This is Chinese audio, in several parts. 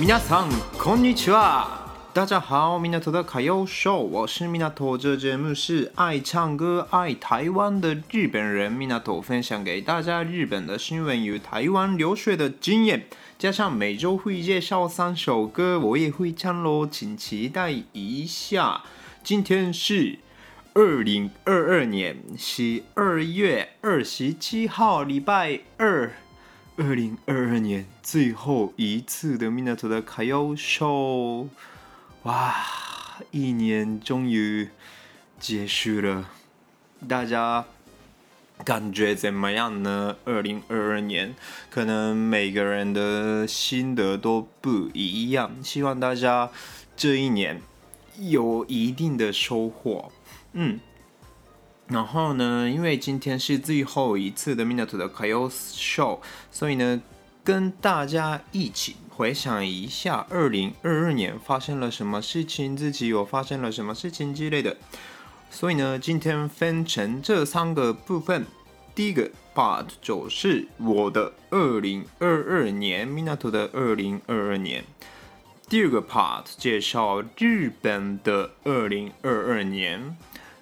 皆さんこんにちは。大家好，米纳图的卡要秀，我是米纳图。这节目是爱唱歌、爱台湾的日本人米纳图分享给大家日本的新闻与台湾留学的经验，加上每周会介绍三首歌，我也会唱喽，请期待一下。今天是二零二二年十二月二十七号，礼拜二。 二零二二年最后一次的米纳图的卡要秀，哇！一年终于结束了，大家感觉怎么样呢？二零二二年，可能每个人的心得都不一样，希望大家这一年有一定的收获。嗯。然后呢，因为今天是最后一次的米纳图的卡要秀，所以呢，跟大家一起回想一下二零二二年发生了什么事情，自己有发生了什么事情之类的。所以呢，今天分成这三个部分。第一个 part 就是我的二零二二年，米纳图的二零二二年。第二个 part 介绍日本的二零二二年。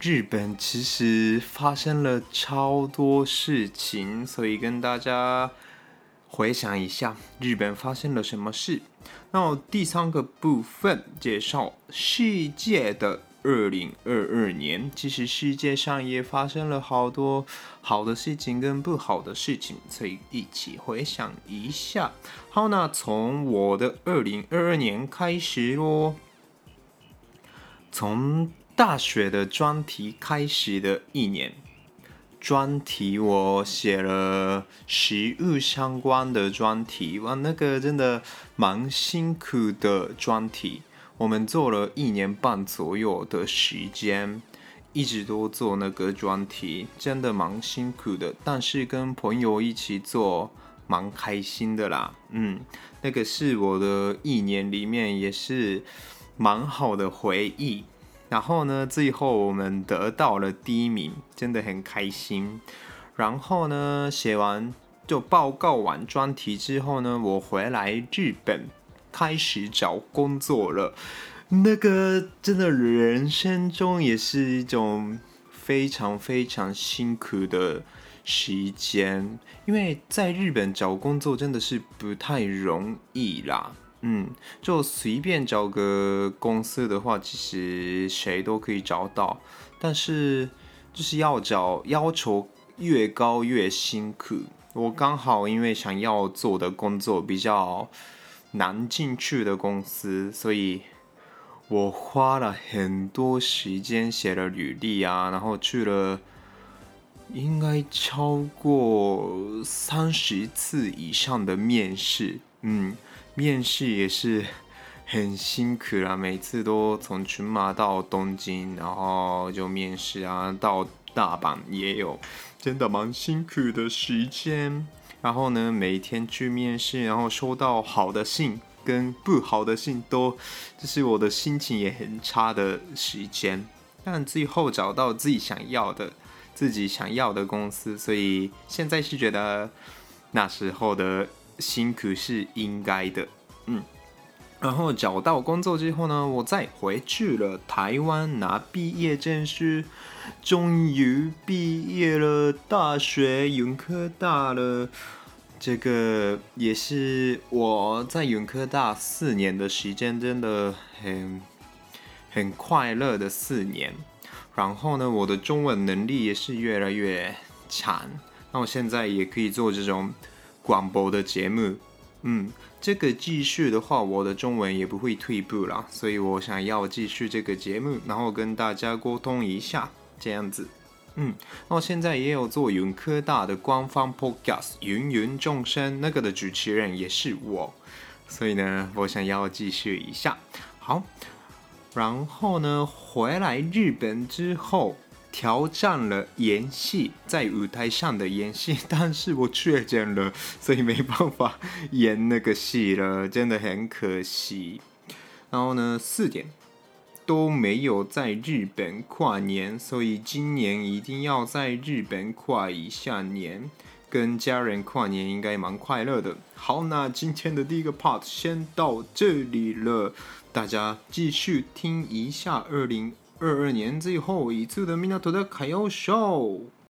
日本其实发生了超多事情，所以跟大家回想一下日本发生了什么事。那第三个部分介绍世界的二零二二年，其实世界上也发生了好多好的事情跟不好的事情，所以一起回想一下。好，那从我的二零二二年开始喽，从。大学的专题开始的一年，专题我写了食物相关的专题，哇，那个真的蛮辛苦的专题，我们做了一年半左右的时间，一直都做那个专题，真的蛮辛苦的，但是跟朋友一起做，蛮开心的啦，嗯，那个是我的一年里面也是蛮好的回忆。然后呢，最后我们得到了第一名，真的很开心。然后呢，写完就报告完专题之后呢，我回来日本开始找工作了。那个真的人生中也是一种非常非常辛苦的时间，因为在日本找工作真的是不太容易啦。嗯，就随便找个公司的话，其实谁都可以找到，但是就是要找要求越高越辛苦。我刚好因为想要做的工作比较难进去的公司，所以我花了很多时间写了履历啊，然后去了应该超过三十次以上的面试，嗯。面试也是很辛苦啦，每次都从群马到东京，然后就面试啊，到大阪也有，真的蛮辛苦的时间。然后呢，每天去面试，然后收到好的信跟不好的信都，就是我的心情也很差的时间。但最后找到自己想要的，自己想要的公司，所以现在是觉得那时候的。辛苦是应该的，嗯，然后找到工作之后呢，我再回去了台湾拿毕业证书，终于毕业了，大学云科大了。这个也是我在云科大四年的时间，真的很很快乐的四年。然后呢，我的中文能力也是越来越强，那我现在也可以做这种。广播的节目，嗯，这个继续的话，我的中文也不会退步了，所以我想要继续这个节目，然后跟大家沟通一下，这样子。嗯，那我现在也有做云科大的官方 podcast《芸芸众生》，那个的主持人也是我，所以呢，我想要继续一下。好，然后呢，回来日本之后。挑战了演戏，在舞台上的演戏，但是我确诊了，所以没办法演那个戏了，真的很可惜。然后呢，四点都没有在日本跨年，所以今年一定要在日本跨一下年，跟家人跨年应该蛮快乐的。好，那今天的第一个 part 先到这里了，大家继续听一下二零二二年最后一次的《港的歌谣 SHOW》。